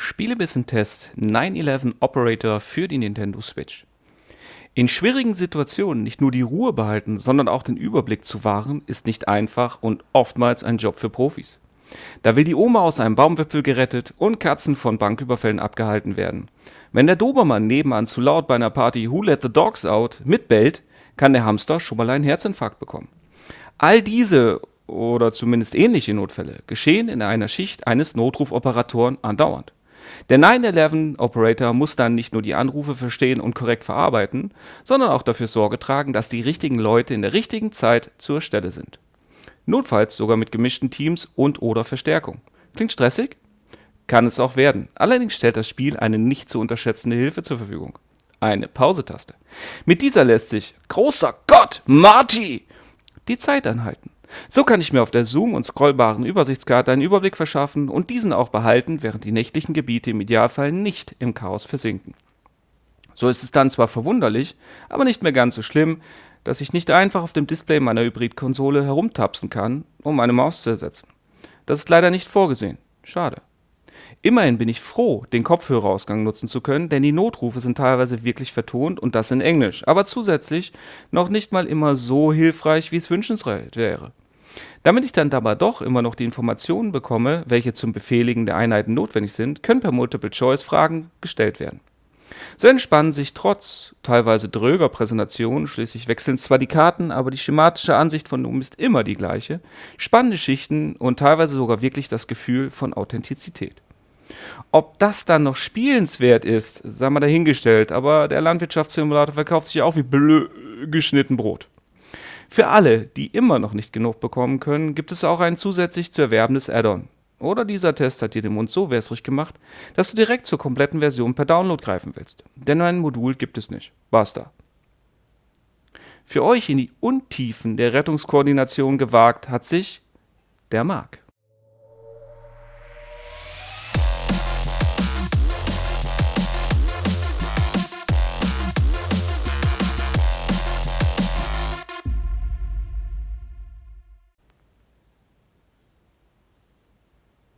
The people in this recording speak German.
Spielebissen-Test 911 Operator für die Nintendo Switch. In schwierigen Situationen nicht nur die Ruhe behalten, sondern auch den Überblick zu wahren, ist nicht einfach und oftmals ein Job für Profis. Da will die Oma aus einem Baumwipfel gerettet und Katzen von Banküberfällen abgehalten werden. Wenn der Dobermann nebenan zu laut bei einer Party Who Let the Dogs Out mitbellt, kann der Hamster schon mal einen Herzinfarkt bekommen. All diese oder zumindest ähnliche Notfälle geschehen in einer Schicht eines Notrufoperatoren andauernd. Der 911-Operator muss dann nicht nur die Anrufe verstehen und korrekt verarbeiten, sondern auch dafür Sorge tragen, dass die richtigen Leute in der richtigen Zeit zur Stelle sind. Notfalls sogar mit gemischten Teams und oder Verstärkung. Klingt stressig? Kann es auch werden. Allerdings stellt das Spiel eine nicht zu unterschätzende Hilfe zur Verfügung. Eine Pausetaste. Mit dieser lässt sich, großer Gott, Marty, die Zeit anhalten. So kann ich mir auf der Zoom- und scrollbaren Übersichtskarte einen Überblick verschaffen und diesen auch behalten, während die nächtlichen Gebiete im Idealfall nicht im Chaos versinken. So ist es dann zwar verwunderlich, aber nicht mehr ganz so schlimm, dass ich nicht einfach auf dem Display meiner Hybrid-Konsole herumtapsen kann, um meine Maus zu ersetzen. Das ist leider nicht vorgesehen. Schade. Immerhin bin ich froh, den Kopfhörerausgang nutzen zu können, denn die Notrufe sind teilweise wirklich vertont und das in Englisch, aber zusätzlich noch nicht mal immer so hilfreich, wie es wünschenswert wäre. Damit ich dann dabei doch immer noch die Informationen bekomme, welche zum Befehligen der Einheiten notwendig sind, können per Multiple-Choice-Fragen gestellt werden. So entspannen sich trotz teilweise dröger Präsentationen, schließlich wechseln zwar die Karten, aber die schematische Ansicht von Doom ist immer die gleiche, spannende Schichten und teilweise sogar wirklich das Gefühl von Authentizität. Ob das dann noch spielenswert ist, sei mal dahingestellt, aber der Landwirtschaftssimulator verkauft sich auch wie blö geschnitten Brot. Für alle, die immer noch nicht genug bekommen können, gibt es auch ein zusätzlich zu erwerbendes Add-on. Oder dieser Test hat dir den Mund so wässrig gemacht, dass du direkt zur kompletten Version per Download greifen willst. Denn ein Modul gibt es nicht. Basta. Für euch in die Untiefen der Rettungskoordination gewagt hat sich der Mark.